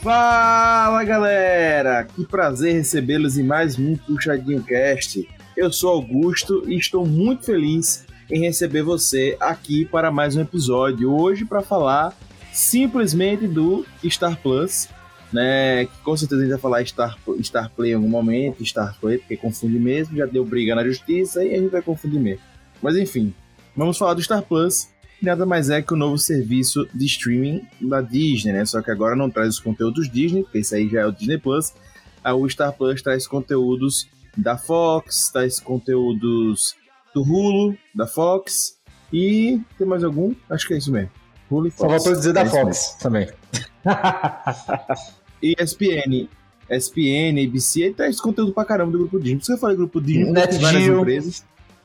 Fala galera, que prazer recebê-los em mais um Puxadinho Cast. Eu sou Augusto e estou muito feliz em receber você aqui para mais um episódio. Hoje para falar simplesmente do Star Plus, né? Que com certeza a gente vai falar Star, Star Play em algum momento, Star Play, porque confunde mesmo, já deu briga na justiça e a gente vai confundir mesmo. Mas enfim, vamos falar do Star Plus nada mais é que o novo serviço de streaming da Disney, né? Só que agora não traz os conteúdos Disney, porque isso aí já é o Disney Plus. O Star Plus traz conteúdos da Fox, traz conteúdos do Hulu, da Fox e tem mais algum? Acho que é isso mesmo. Hulu e Fox. Só faltou dizer é da Fox mesmo. também. e ESPN, ESPN, ABC, traz conteúdo pra caramba do grupo Disney. Por isso que eu falei grupo Disney, Net várias empresas.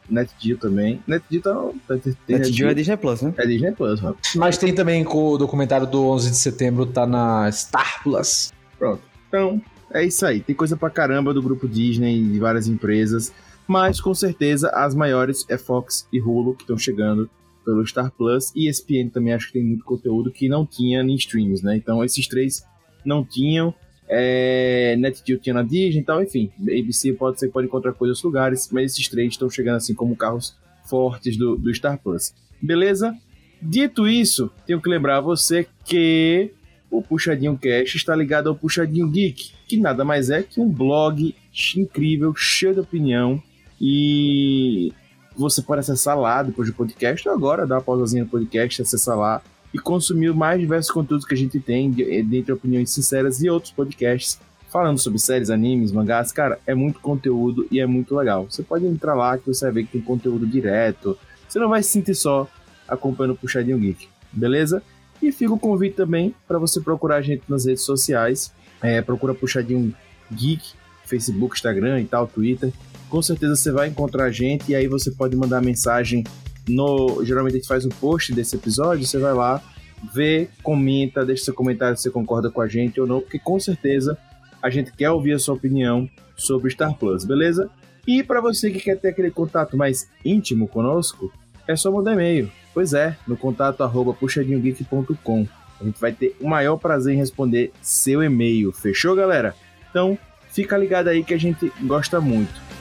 NetGeo também. NetGeo tá. tá NetGeo é Disney Plus, né? É Disney Plus, mano. Mas tem também com o documentário do 11 de setembro, tá na Star Plus. Pronto. Então, é isso aí. Tem coisa pra caramba do grupo Disney e de várias empresas. Mas com certeza as maiores é Fox e Hulu que estão chegando pelo Star Plus. E ESPN também acho que tem muito conteúdo que não tinha em streams, né? Então esses três não tinham é, NetGeo tinha na Disney e tal, enfim. ABC pode ser pode encontrar coisas lugares, mas esses três estão chegando assim como carros fortes do, do Star Plus. Beleza? Dito isso, tenho que lembrar você que o Puxadinho Cash está ligado ao Puxadinho Geek, que nada mais é que um blog incrível, cheio de opinião e você pode acessar lá depois do podcast ou agora, dá uma pausazinha no podcast, acessar lá e consumir mais diversos conteúdos que a gente tem, dentre opiniões sinceras e outros podcasts falando sobre séries, animes, mangás. Cara, é muito conteúdo e é muito legal. Você pode entrar lá que você vai ver que tem conteúdo direto. Você não vai se sentir só acompanhando o Puxadinho Geek, beleza? E fica o convite também para você procurar a gente nas redes sociais. É, procura Puxadinho Geek, Facebook, Instagram e tal, Twitter. Com certeza você vai encontrar a gente e aí você pode mandar mensagem no, geralmente a gente faz um post desse episódio, você vai lá, vê, comenta, deixa seu comentário se você concorda com a gente ou não, porque com certeza a gente quer ouvir a sua opinião sobre Star Plus, beleza? E para você que quer ter aquele contato mais íntimo conosco, é só mandar e-mail. Pois é, no contato arroba puxadinhogeek.com. A gente vai ter o maior prazer em responder seu e-mail. Fechou, galera? Então, fica ligado aí que a gente gosta muito.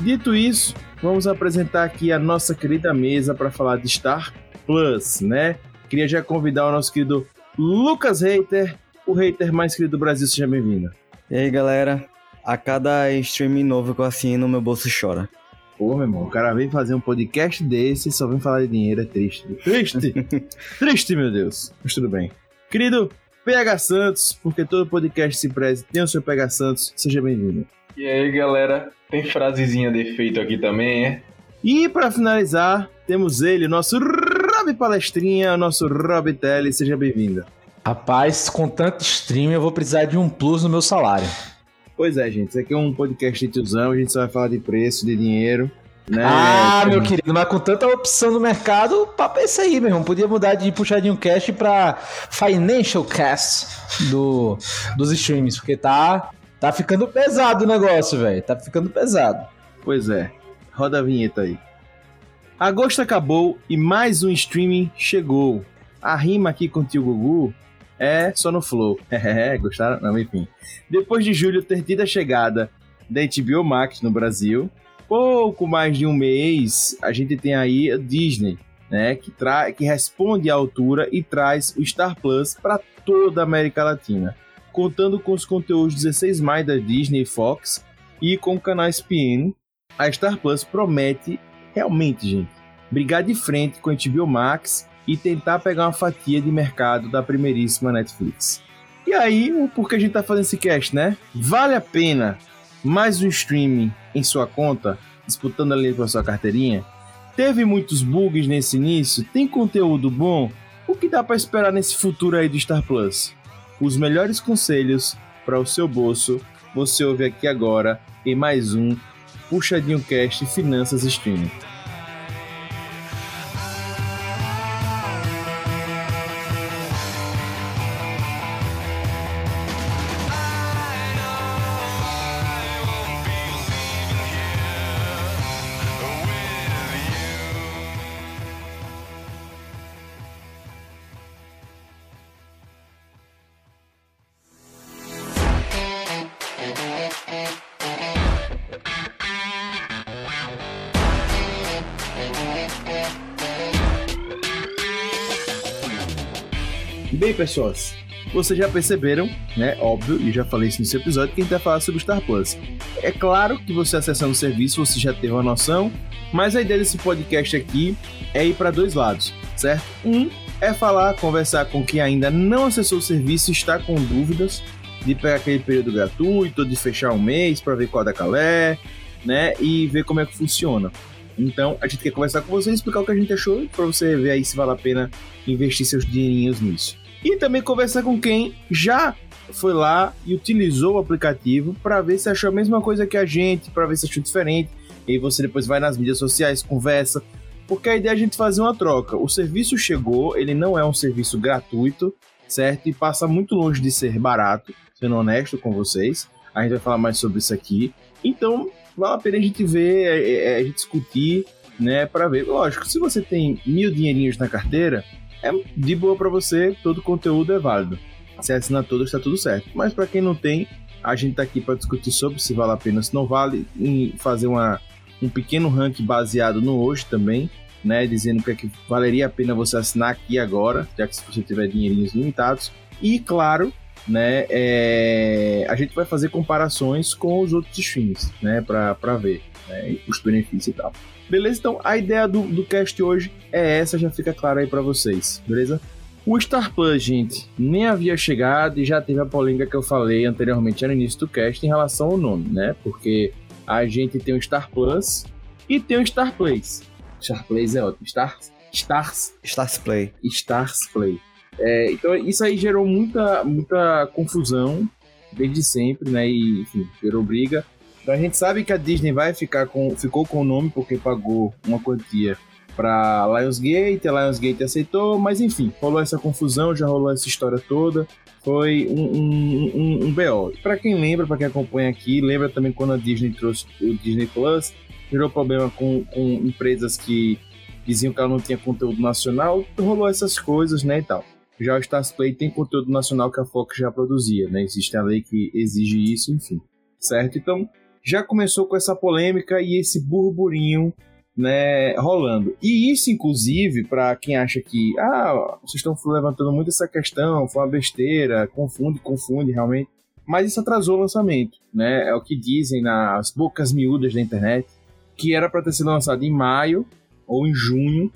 Dito isso, vamos apresentar aqui a nossa querida mesa para falar de Star Plus, né? Queria já convidar o nosso querido Lucas Reiter, o hater mais querido do Brasil. Seja bem-vindo. E aí, galera? A cada streaming novo que eu assino, meu bolso chora. Pô, meu irmão, o cara vem fazer um podcast desse e só vem falar de dinheiro, é triste. Triste! triste, meu Deus. Mas tudo bem. Querido PH Santos, porque todo podcast se preze tem o seu PH Santos, seja bem-vindo. E aí, galera? Tem frasezinha de efeito aqui também, é? E para finalizar, temos ele, nosso Rob Palestrinha, nosso Rob Telly. Seja bem-vindo. Rapaz, com tanto stream, eu vou precisar de um plus no meu salário. Pois é, gente. Isso aqui é um podcast de tiozão. A gente só vai falar de preço, de dinheiro. Né? Ah, meu querido, mas com tanta opção no mercado, o papo é esse aí, meu irmão. Podia mudar de puxadinho cash para financial cast do, dos streams, porque tá Tá ficando pesado o negócio, velho. Tá ficando pesado. Pois é. Roda a vinheta aí. Agosto acabou e mais um streaming chegou. A rima aqui com o tio Gugu é só no flow. É, gostaram? Não, enfim. Depois de julho ter tido a chegada da HBO Max no Brasil, pouco mais de um mês, a gente tem aí a Disney, né, que, tra que responde à altura e traz o Star Plus para toda a América Latina contando com os conteúdos 16 mais da Disney e Fox e com o canal ESPN, a Star Plus promete realmente, gente, brigar de frente com a HBO Max e tentar pegar uma fatia de mercado da primeiríssima Netflix. E aí, por que a gente tá fazendo esse cast, né? Vale a pena mais um streaming em sua conta, disputando ali com a sua carteirinha? Teve muitos bugs nesse início? Tem conteúdo bom? O que dá para esperar nesse futuro aí do Star Plus? Os melhores conselhos para o seu bolso você ouve aqui agora em mais um Puxadinho Cast Finanças Streaming. Pessoas, vocês já perceberam, né? Óbvio, e já falei isso nesse episódio, que a gente vai falar sobre Star Plus. É claro que você acessando o serviço, você já teve uma noção, mas a ideia desse podcast aqui é ir para dois lados, certo? Um é falar, conversar com quem ainda não acessou o serviço e está com dúvidas de pegar aquele período gratuito, de fechar um mês para ver qual da calé, né? E ver como é que funciona. Então, a gente quer conversar com você e explicar o que a gente achou para você ver aí se vale a pena investir seus dinheirinhos nisso. E também conversar com quem já foi lá e utilizou o aplicativo para ver se achou a mesma coisa que a gente, para ver se achou diferente. E você depois vai nas mídias sociais, conversa, porque a ideia é a gente fazer uma troca. O serviço chegou, ele não é um serviço gratuito, certo? E passa muito longe de ser barato, sendo honesto com vocês. A gente vai falar mais sobre isso aqui. Então, vale a pena a gente ver, é, é, a gente discutir, né, para ver. Lógico, se você tem mil dinheirinhos na carteira, é de boa para você, todo conteúdo é válido. Se assinar tudo, está tudo certo. Mas para quem não tem, a gente tá aqui para discutir sobre se vale a pena, se não vale, e fazer uma, um pequeno ranking baseado no hoje também, né, dizendo que, é que valeria a pena você assinar aqui agora, já que se você tiver dinheirinhos limitados. E claro, né, é, a gente vai fazer comparações com os outros streams, né, para ver né, os benefícios e tal. Beleza? Então a ideia do, do cast hoje é essa, já fica claro aí para vocês, beleza? O Star Plus, gente, nem havia chegado e já teve a polêmica que eu falei anteriormente no início do cast em relação ao nome, né? Porque a gente tem o Star Plus e tem o Star Plays. Star Plays é ótimo. Star, Stars. Stars Play. Stars Play. É, então isso aí gerou muita, muita confusão desde sempre, né? E, enfim, gerou briga. Então a gente sabe que a Disney vai ficar com, ficou com o nome porque pagou uma quantia para Lionsgate, a Lionsgate aceitou, mas enfim, rolou essa confusão, já rolou essa história toda. Foi um, um, um, um BO. Para quem lembra, para quem acompanha aqui, lembra também quando a Disney trouxe o Disney Plus, gerou problema com, com empresas que diziam que ela não tinha conteúdo nacional, rolou essas coisas, né, e tal. Já o Stars Play tem conteúdo nacional que a Fox já produzia, né? Existe a lei que exige isso, enfim. Certo? Então, já começou com essa polêmica e esse burburinho né, rolando. E isso, inclusive, para quem acha que ah, vocês estão levantando muito essa questão, foi uma besteira, confunde, confunde realmente. Mas isso atrasou o lançamento, né? É o que dizem nas bocas miúdas da internet, que era para ter sido lançado em maio ou em junho,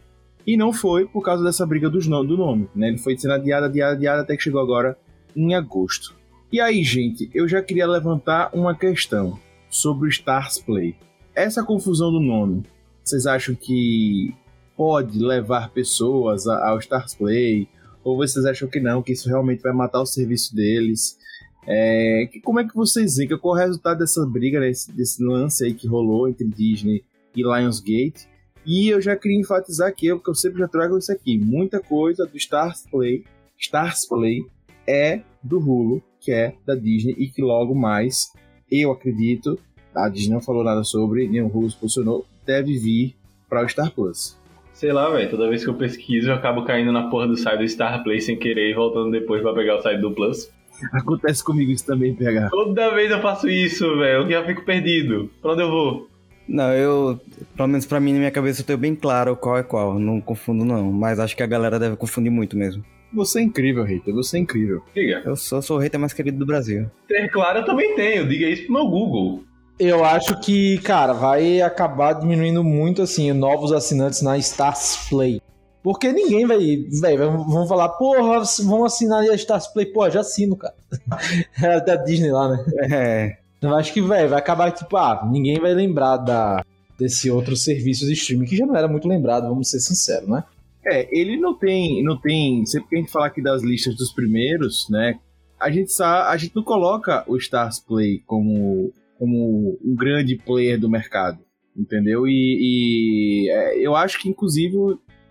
e não foi por causa dessa briga dos no do nome, né? Ele foi sendo adiado, adiado, adiado, até que chegou agora em agosto. E aí, gente, eu já queria levantar uma questão sobre o Stars Play. Essa confusão do nome, vocês acham que pode levar pessoas ao Stars Play? Ou vocês acham que não, que isso realmente vai matar o serviço deles? É, que, como é que vocês veem? Qual é o resultado dessa briga, né, desse, desse lance aí que rolou entre Disney e Lionsgate? E eu já queria enfatizar aqui, porque eu sempre já trago isso aqui, muita coisa do Stars Play, Stars Play é do Hulu, que é da Disney, e que logo mais eu acredito, a Disney não falou nada sobre, nem o Hulu posicionou, deve vir para o Star Plus. Sei lá, velho, toda vez que eu pesquiso eu acabo caindo na porra do site do Star Play sem querer e voltando depois para pegar o site do Plus. Acontece comigo isso também, PH. Toda vez eu faço isso, velho, eu já fico perdido. Pra onde eu vou? Não, eu, pelo menos pra mim, na minha cabeça, eu tenho bem claro qual é qual. Não confundo, não. Mas acho que a galera deve confundir muito mesmo. Você é incrível, hater. Você é incrível. Diga. Eu sou, sou o hater mais querido do Brasil. Ter claro eu também tenho. Diga isso pro meu Google. Eu acho que, cara, vai acabar diminuindo muito, assim, novos assinantes na Stars Play. Porque ninguém vai. Velho, vamos falar, porra, vamos assinar a Stars Play. Pô, já assino, cara. É da Disney lá, né? É. Eu acho que, velho, vai acabar, tipo, ah, ninguém vai lembrar da, desse outro serviço de streaming, que já não era muito lembrado, vamos ser sinceros, né? É, ele não tem, não tem. Sempre que a gente fala aqui das listas dos primeiros, né? A gente sabe, a gente não coloca o Stars Play como como um grande player do mercado, entendeu? E, e é, eu acho que, inclusive,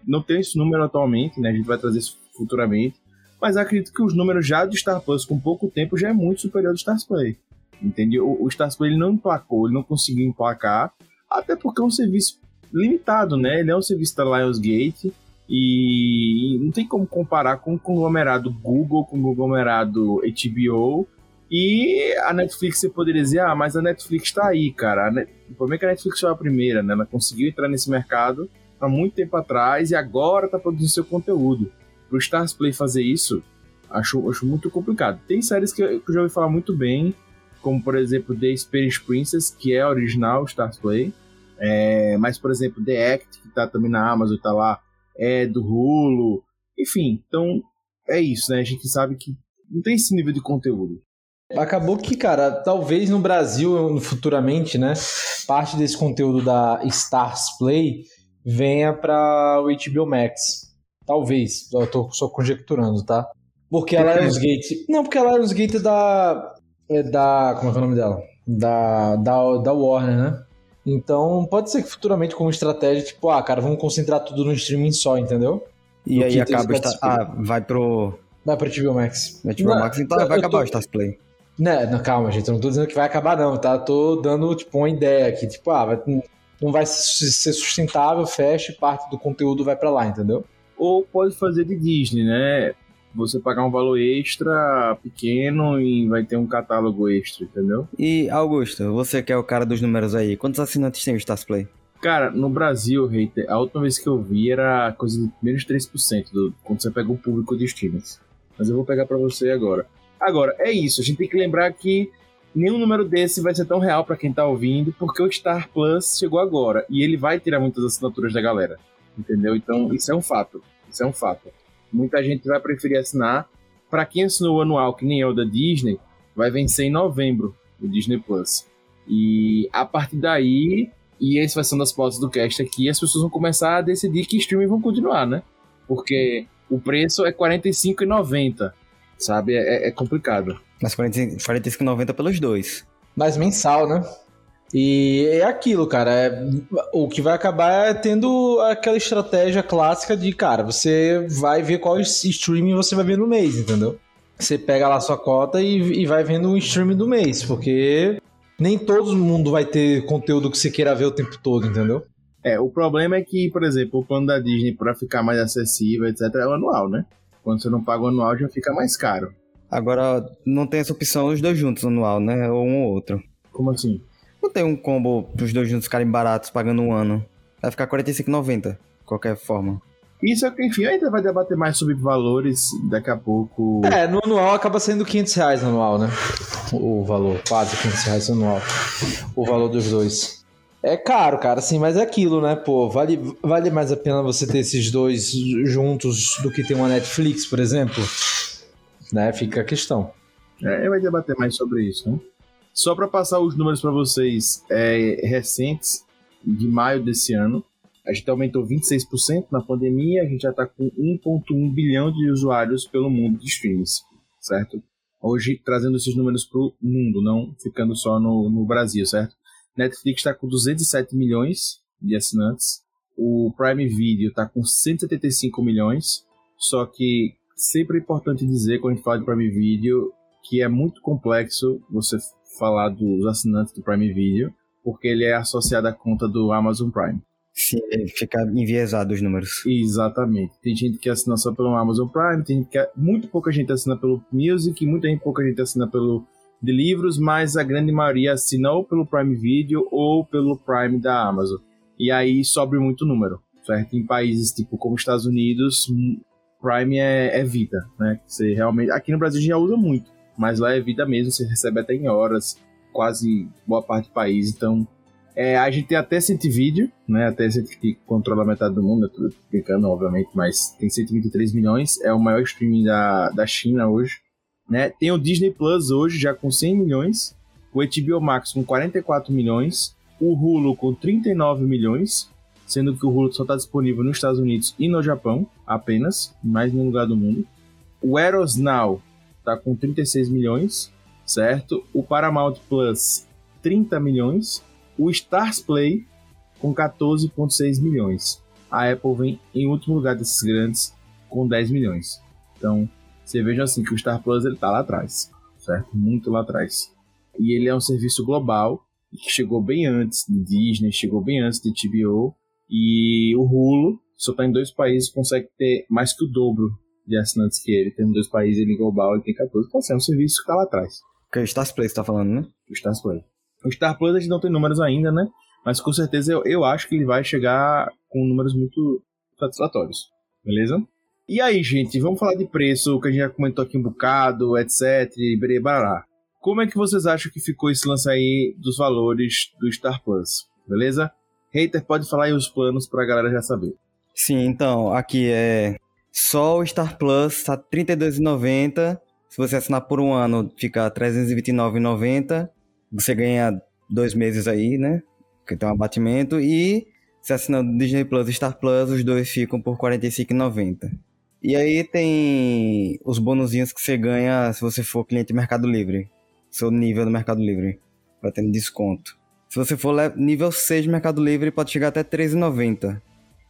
não tem esse número atualmente, né? A gente vai trazer isso futuramente, mas acredito que os números já do Star Plus com pouco tempo já é muito superior ao Stars Play. Entendeu? O, o Stars Play ele não emplacou, ele não conseguiu emplacar, até porque é um serviço limitado, né? Ele é um serviço da Lionsgate e não tem como comparar com o conglomerado Google, com o conglomerado HBO e a Netflix você poderia dizer, ah, mas a Netflix tá aí, cara. O problema é que a Netflix foi a primeira, né? Ela conseguiu entrar nesse mercado há muito tempo atrás e agora tá produzindo seu conteúdo. Pro Stars Play fazer isso, acho, acho muito complicado. Tem séries que eu, já ouvi falar muito bem, como por exemplo The Spanish Princess, que é original Stars Play. É, mas, por exemplo, The Act, que tá também na Amazon, tá lá, é do Hulu. Enfim, então é isso, né? A gente sabe que não tem esse nível de conteúdo. Acabou que, cara, talvez no Brasil, futuramente, né, parte desse conteúdo da Stars Play venha para o HBO Max. Talvez, eu tô só conjecturando, tá? Porque a Lionsgate. Não, porque a Lionsgate é da. É da. Como é, é o nome dela? Da, da, da Warner, né? Então, pode ser que futuramente, como estratégia, tipo, ah, cara, vamos concentrar tudo no streaming só, entendeu? E aí acaba. Esta... Ah, vai pro. Vai pro HBO Max. Vai pro HBO Max, então vai acabar tô... o Stars Play. Né, não, calma, gente, eu não tô dizendo que vai acabar, não, tá? Tô dando, tipo, uma ideia aqui, tipo, ah, vai, não vai ser sustentável, fecha e parte do conteúdo vai para lá, entendeu? Ou pode fazer de Disney, né? Você pagar um valor extra pequeno e vai ter um catálogo extra, entendeu? E, Augusto, você que é o cara dos números aí, quantos assinantes tem o Stars Play? Cara, no Brasil, hater, a última vez que eu vi era coisa de menos 3% do, quando você pega o público de streamers. Mas eu vou pegar para você agora. Agora, é isso. A gente tem que lembrar que nenhum número desse vai ser tão real para quem tá ouvindo, porque o Star Plus chegou agora e ele vai tirar muitas assinaturas da galera. Entendeu? Então, isso é um fato. Isso é um fato. Muita gente vai preferir assinar. Para quem assinou o anual, que nem eu da Disney, vai vencer em novembro o Disney Plus. E a partir daí, e esse vai ser uma das pautas do cast aqui, as pessoas vão começar a decidir que streaming vão continuar, né? Porque o preço é R$ 45,90 sabe? É, é complicado. Mas 45,90 pelos dois. Mas mensal, né? E é aquilo, cara. É, o que vai acabar é tendo aquela estratégia clássica de, cara, você vai ver qual streaming você vai ver no mês, entendeu? Você pega lá sua cota e, e vai vendo o streaming do mês, porque nem todo mundo vai ter conteúdo que você queira ver o tempo todo, entendeu? É, o problema é que, por exemplo, o plano da Disney, para ficar mais acessível, etc., é o anual, né? Quando você não paga o anual, já fica mais caro. Agora, não tem essa opção os dois juntos anual, né? Ou um ou outro. Como assim? Não tem um combo pros dois juntos ficarem baratos pagando um ano. Vai ficar 45,90, de qualquer forma. Isso é que, enfim, ainda vai debater mais sobre valores daqui a pouco. É, no anual acaba sendo 500 reais anual, né? O valor, quase 500 reais anual. O valor dos dois. É caro, cara, sim, mas é aquilo, né? Pô, vale, vale mais a pena você ter esses dois juntos do que ter uma Netflix, por exemplo? Né? Fica a questão. É, vai debater mais sobre isso, né? Só para passar os números para vocês é, recentes, de maio desse ano, a gente aumentou 26% na pandemia, a gente já está com 1,1 bilhão de usuários pelo mundo de streams, certo? Hoje, trazendo esses números para o mundo, não ficando só no, no Brasil, certo? Netflix está com 207 milhões de assinantes. O Prime Video está com 175 milhões. Só que sempre é importante dizer, quando a gente fala de Prime Video, que é muito complexo você falar dos assinantes do Prime Video, porque ele é associado à conta do Amazon Prime. Sim, fica enviesado os números. Exatamente. Tem gente que assina só pelo Amazon Prime, tem que muito pouca gente assina pelo Music, muita gente pouca gente assina pelo de livros, mas a grande maioria assina ou pelo Prime Video ou pelo Prime da Amazon. E aí sobe muito número, certo? Em países tipo como Estados Unidos, Prime é, é vida, né? Você realmente aqui no Brasil já usa muito, mas lá é vida mesmo, você recebe até em horas, quase boa parte do país. Então, é, a gente tem até 100 vídeo, né? Até 100 que controla metade do mundo, é tudo brincando, obviamente, mas tem 123 milhões, é o maior streaming da, da China hoje. Né? Tem o Disney Plus hoje já com 100 milhões, o HBO Max com 44 milhões, o Hulu com 39 milhões, sendo que o Hulu só está disponível nos Estados Unidos e no Japão apenas, mais nenhum lugar do mundo. O Eros Now está com 36 milhões, certo? O Paramount Plus 30 milhões. O Stars Play com 14,6 milhões. A Apple vem em último lugar desses grandes com 10 milhões. Então, você veja assim que o Star Plus ele tá lá atrás, certo? Muito lá atrás. E ele é um serviço global que chegou bem antes de Disney, chegou bem antes de TBO. E o Hulu só tá em dois países, consegue ter mais que o dobro de assinantes que ele. Tem dois países, ele global, ele tem 14. Então, assim, é um serviço que tá lá atrás. Que é o Stars Play você tá falando, né? O Stars Play. O Star Plus a gente não tem números ainda, né? Mas com certeza eu, eu acho que ele vai chegar com números muito satisfatórios. Beleza? E aí, gente, vamos falar de preço, que a gente já comentou aqui um bocado, etc. Barará. Como é que vocês acham que ficou esse lance aí dos valores do Star Plus? Beleza? Hater, pode falar aí os planos pra galera já saber. Sim, então, aqui é só o Star Plus tá R$ 32,90. Se você assinar por um ano, fica R$ 329,90. Você ganha dois meses aí, né? Que tem um abatimento. E se assinar Disney Plus e Star Plus, os dois ficam por R$ 45,90. E aí tem os bonuzinhos que você ganha se você for cliente do Mercado Livre. Seu nível do Mercado Livre. Vai tendo desconto. Se você for nível 6 do Mercado Livre, pode chegar até R$13,90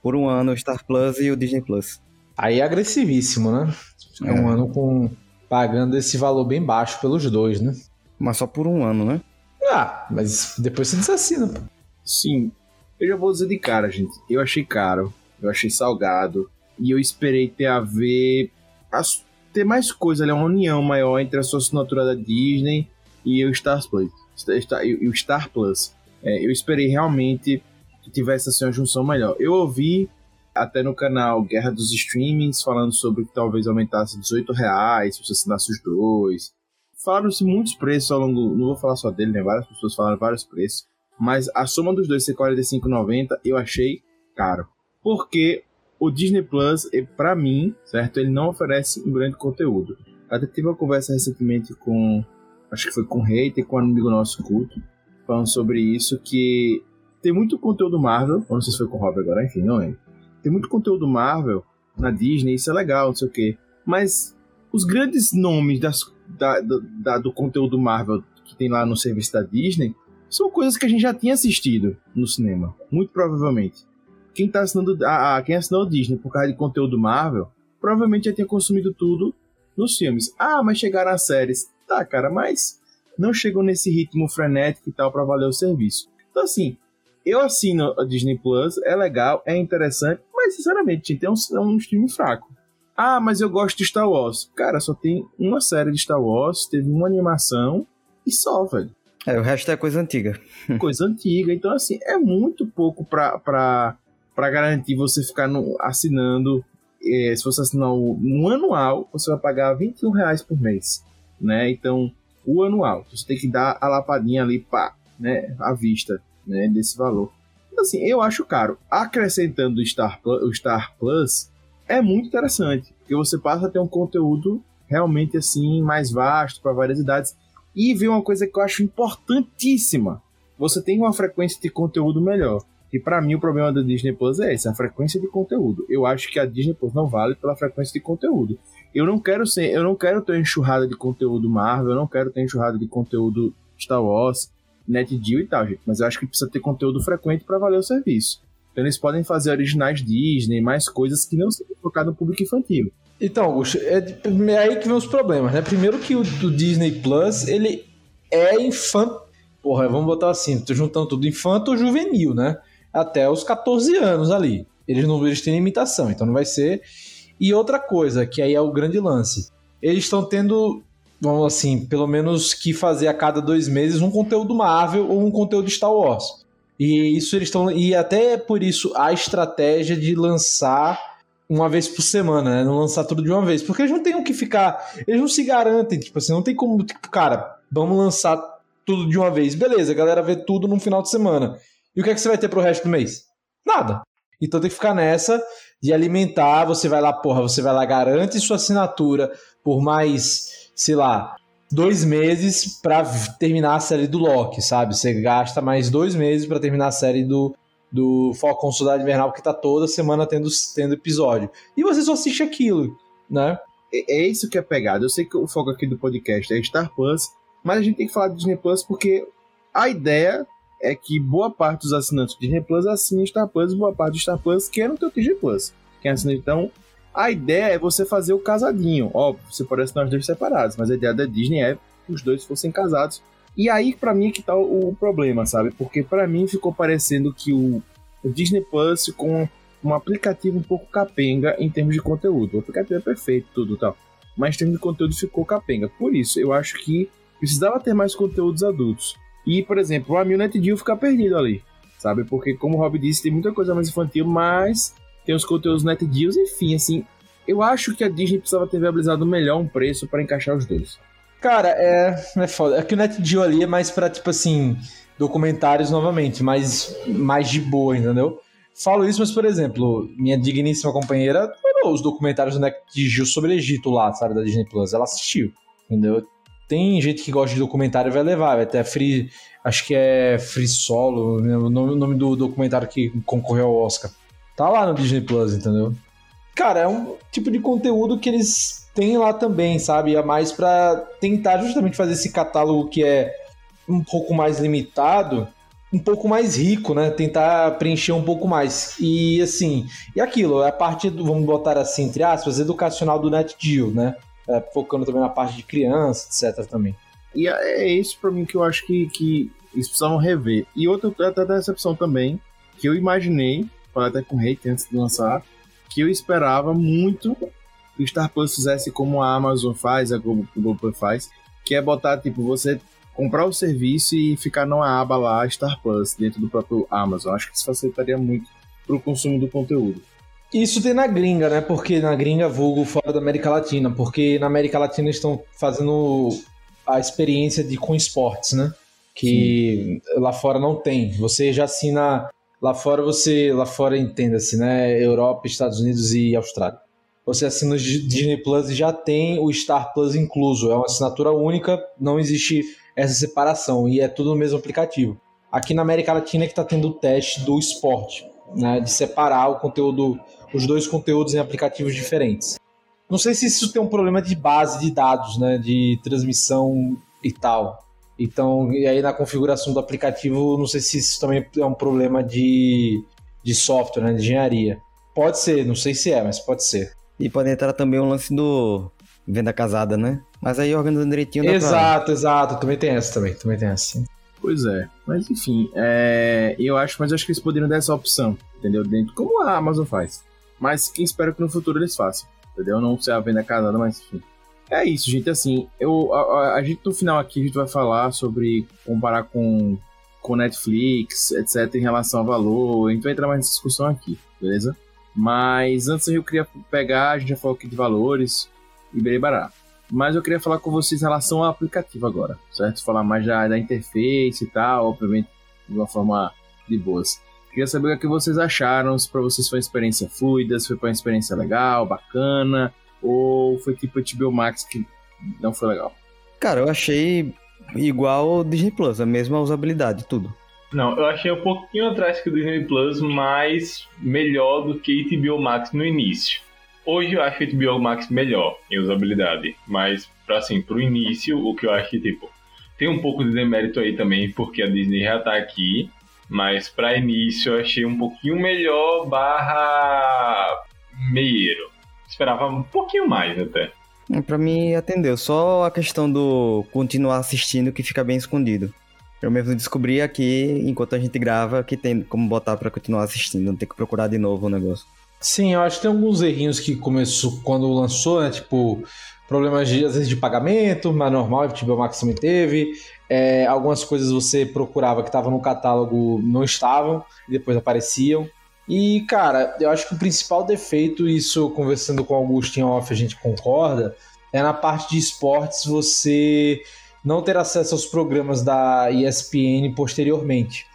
por um ano o Star Plus e o Disney Plus. Aí é agressivíssimo, né? É, é um ano com pagando esse valor bem baixo pelos dois, né? Mas só por um ano, né? Ah, mas depois você desassina, pô. Sim. Eu já vou dizer de cara, gente. Eu achei caro, eu achei salgado, e eu esperei ter a ver. As, ter mais coisa ali, uma união maior entre a sua assinatura da Disney e o Star Plus. E o Star Plus. É, eu esperei realmente que tivesse assim, uma junção melhor. Eu ouvi até no canal Guerra dos Streamings falando sobre que talvez aumentasse 18 reais se você assinasse os dois. Falaram-se muitos preços ao longo. Não vou falar só dele, né? Várias pessoas falaram vários preços. Mas a soma dos dois ser 45,90 eu achei caro. Porque o Disney Plus, para mim, certo, ele não oferece um grande conteúdo. Até tive uma conversa recentemente com, acho que foi com o Hater, com um amigo nosso culto, falando sobre isso, que tem muito conteúdo Marvel, não sei se foi com o Rob agora, enfim, não é. Tem muito conteúdo Marvel na Disney, isso é legal, não sei o quê. Mas os grandes nomes das, da, da, do conteúdo Marvel que tem lá no serviço da Disney são coisas que a gente já tinha assistido no cinema, muito provavelmente quem tá assinando. A, a, quem assinou o Disney por causa de conteúdo Marvel, provavelmente já tinha consumido tudo nos filmes. Ah, mas chegaram as séries. Tá, cara, mas não chegam nesse ritmo frenético e tal para valer o serviço. Então, assim, eu assino a Disney Plus, é legal, é interessante, mas sinceramente, tem um, é um fraco. Ah, mas eu gosto de Star Wars. Cara, só tem uma série de Star Wars, teve uma animação e só, velho. É, o resto é coisa antiga. coisa antiga. Então, assim, é muito pouco pra, pra para garantir você ficar no, assinando. É, se você assinar o, um anual, você vai pagar 21 reais por mês, né? Então, o anual, você tem que dar a lapadinha ali, pá, né? À vista, né? Desse valor. Assim, eu acho caro. Acrescentando o Star, o Star Plus, é muito interessante, porque você passa a ter um conteúdo realmente assim mais vasto para várias idades. E vem uma coisa que eu acho importantíssima: você tem uma frequência de conteúdo melhor. E para mim o problema da Disney Plus é esse, a frequência de conteúdo. Eu acho que a Disney Plus não vale pela frequência de conteúdo. Eu não quero ser, eu não quero ter enxurrada de conteúdo Marvel, eu não quero ter enxurrada de conteúdo Star Wars, NetGeo e tal, gente, mas eu acho que precisa ter conteúdo frequente para valer o serviço. Então eles podem fazer originais Disney, mais coisas que não sejam focadas no público infantil. Então, é, é aí que vem os problemas, né? Primeiro que o, o Disney Plus, ele é infantil. Porra, vamos botar assim, tô juntando tudo infanto ou juvenil, né? até os 14 anos ali. Eles não eles têm limitação, então não vai ser. E outra coisa, que aí é o grande lance. Eles estão tendo, vamos assim, pelo menos que fazer a cada dois meses um conteúdo Marvel ou um conteúdo Star Wars. E isso eles estão. E até por isso a estratégia de lançar uma vez por semana, né? Não lançar tudo de uma vez. Porque eles não têm o que ficar. Eles não se garantem, tipo assim, não tem como, tipo, cara, vamos lançar tudo de uma vez. Beleza, a galera vê tudo no final de semana. E o que é que você vai ter pro resto do mês? Nada. Então tem que ficar nessa de alimentar. Você vai lá, porra, você vai lá, garante sua assinatura por mais, sei lá, dois meses para terminar a série do Loki, sabe? Você gasta mais dois meses para terminar a série do, do Falcão Soldado Invernal, que tá toda semana tendo, tendo episódio. E você só assiste aquilo, né? É, é isso que é pegado. Eu sei que o foco aqui do podcast é Star Plus, mas a gente tem que falar de Disney Plus porque a ideia é que boa parte dos assinantes do Disney Plus assinem Star Plus e boa parte do Star Plus quer no teu Disney Plus. Quem assina, então, a ideia é você fazer o casadinho. Óbvio, você pode assinar os dois separados, mas a ideia da Disney é que os dois fossem casados. E aí, para mim, que tá o, problema, sabe? Porque para mim ficou parecendo que o, Disney Plus com um aplicativo um pouco capenga em termos de conteúdo. O aplicativo é perfeito, tudo tal. Mas em termos de conteúdo ficou capenga. Por isso, eu acho que precisava ter mais conteúdos adultos. E, por exemplo, o Amil Net fica perdido ali, sabe? Porque, como o Rob disse, tem muita coisa mais infantil, mas tem os conteúdos Net enfim, assim. Eu acho que a Disney precisava ter viabilizado melhor um preço para encaixar os dois. Cara, é, é foda. É que o Net ali é mais pra, tipo assim, documentários novamente, mais, mais de boa, entendeu? Falo isso, mas, por exemplo, minha digníssima companheira os documentários do Net sobre Egito lá, sabe, da Disney Plus. Ela assistiu, entendeu? Tem gente que gosta de documentário vai levar, vai até Free, acho que é Free Solo, o nome do documentário que concorreu ao Oscar. Tá lá no Disney Plus, entendeu? Cara, é um tipo de conteúdo que eles têm lá também, sabe? É mais para tentar justamente fazer esse catálogo que é um pouco mais limitado, um pouco mais rico, né? Tentar preencher um pouco mais. E assim, e aquilo, é a parte, do, vamos botar assim, entre aspas, educacional do NetGeo, né? é, focando também na parte de criança, etc. também. E é, é isso para mim que eu acho que, que eles precisavam rever. E outra até da recepção também, que eu imaginei, falei até com o Hate antes de lançar, que eu esperava muito que o Star Plus fizesse como a Amazon faz, a Google, faz, que é botar, tipo, você comprar o serviço e ficar numa aba lá, Star Plus, dentro do próprio Amazon. Acho que isso facilitaria muito pro consumo do conteúdo. Isso tem na gringa, né? Porque na gringa, vulgo fora da América Latina. Porque na América Latina estão fazendo a experiência de com esportes, né? Que Sim. lá fora não tem. Você já assina. Lá fora você. Lá fora entenda-se, né? Europa, Estados Unidos e Austrália. Você assina o Disney Plus e já tem o Star Plus incluso. É uma assinatura única, não existe essa separação. E é tudo no mesmo aplicativo. Aqui na América Latina é que está tendo o teste do esporte, né? De separar o conteúdo os dois conteúdos em aplicativos diferentes. Não sei se isso tem um problema de base de dados, né, de transmissão e tal. Então, e aí na configuração do aplicativo, não sei se isso também é um problema de, de software, né, de engenharia. Pode ser, não sei se é, mas pode ser. E pode entrar também o lance do venda casada, né? Mas aí organizando direitinho dá Exato, pra... exato. Também tem essa também, também tem essa. Pois é. Mas enfim, é... eu acho, mas eu acho que eles poderiam dar essa opção, entendeu? Dentro, como a Amazon faz. Mas quem espera que no futuro eles façam, entendeu? Não ser a venda casada, mas enfim. É isso, gente. Assim, eu, a, a, a, gente no final aqui a gente vai falar sobre comparar com, com Netflix, etc., em relação ao valor. A gente vai entrar mais nessa discussão aqui, beleza? Mas antes eu queria pegar, a gente já falou aqui de valores e berebará. Mas eu queria falar com vocês em relação ao aplicativo agora, certo? Falar mais da, da interface e tal, obviamente de uma forma de boas. Queria saber o que vocês acharam, se para vocês foi uma experiência fluida, se foi uma experiência legal, bacana, ou foi tipo HBO Max que não foi legal. Cara, eu achei igual o Disney Plus, a mesma usabilidade, tudo. Não, eu achei um pouquinho atrás que o Disney Plus, mas melhor do que HBO Max no início. Hoje eu acho o HBO Max melhor em usabilidade, mas para assim, pro início, o que eu acho que tipo tem um pouco de demérito aí também, porque a Disney já tá aqui mas para início eu achei um pouquinho melhor barra meieiro. Esperava um pouquinho mais até. É, para mim atendeu, só a questão do continuar assistindo que fica bem escondido. Eu mesmo descobri aqui, enquanto a gente grava, que tem como botar para continuar assistindo, não tem que procurar de novo o negócio. Sim, eu acho que tem alguns errinhos que começou quando lançou, né? Tipo, problemas de, às vezes de pagamento, mas normal, o HBO Max também teve. É, algumas coisas você procurava que estavam no catálogo não estavam, e depois apareciam. E, cara, eu acho que o principal defeito, isso conversando com o Augusto off, a gente concorda, é na parte de esportes você não ter acesso aos programas da ESPN posteriormente.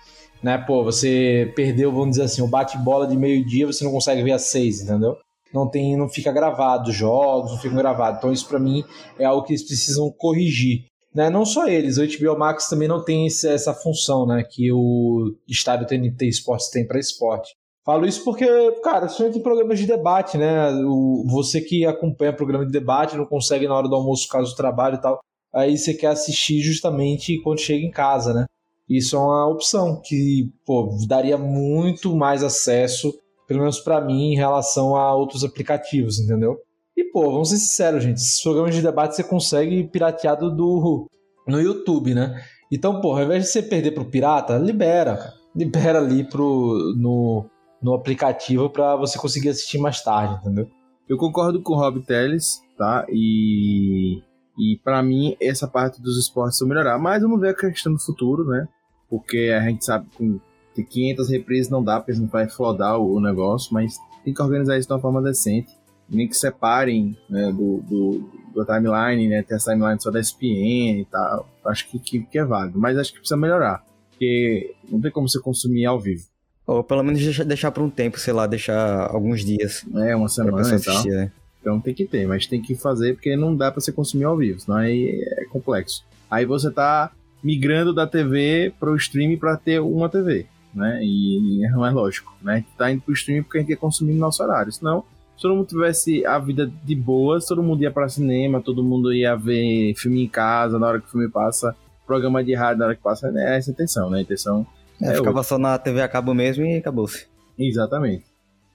Né, pô, você perdeu, vamos dizer assim, o bate-bola de meio-dia, você não consegue ver às seis, entendeu? Não tem, não fica gravado, os jogos não ficam gravados. Então isso para mim é algo que eles precisam corrigir. Né? Não só eles, o HBO Max também não tem essa função, né? Que o estádio TNT Esportes tem para esporte. Falo isso porque, cara, são entre programas de debate, né? O, você que acompanha programa de debate não consegue na hora do almoço, caso do trabalho e tal, aí você quer assistir justamente quando chega em casa, né? isso é uma opção que pô, daria muito mais acesso, pelo menos para mim, em relação a outros aplicativos, entendeu? E, pô, vamos ser sinceros, gente, esses programas de debate você consegue pirateado do, no YouTube, né? Então, pô, ao invés de você perder pro pirata, libera, cara. libera ali pro, no, no aplicativo para você conseguir assistir mais tarde, entendeu? Eu concordo com o Rob Teles, tá? E, e para mim, essa parte dos esportes vão melhorar. Mas vamos ver a questão do futuro, né? Porque a gente sabe que com 500 reprises não dá, porque não vai flodar o, negócio, mas tem que organizar isso de uma forma decente. Nem que separem né, do, do, do, timeline, né? Ter essa timeline só da SPN e tal. Acho que, que, que é válido. Mas acho que precisa melhorar. Porque não tem como você consumir ao vivo. Ou pelo menos deixar, deixar por um tempo, sei lá, deixar alguns dias. É, uma semana e tal. Assistir, é. Então tem que ter, mas tem que fazer porque não dá para você consumir ao vivo, senão aí é complexo. Aí você tá migrando da TV para o stream para ter uma TV, né? E, não é lógico, né? Tá indo pro stream porque a gente quer consumir no nosso horário. Senão, se todo mundo tivesse a vida de boas, todo mundo ia para cinema, todo mundo ia ver filme em casa na hora que o filme passa, programa de rádio na hora que passa, né? Essa é a intenção, né? A intenção é, é ficava outra. só na TV a cabo mesmo e acabou-se. Exatamente.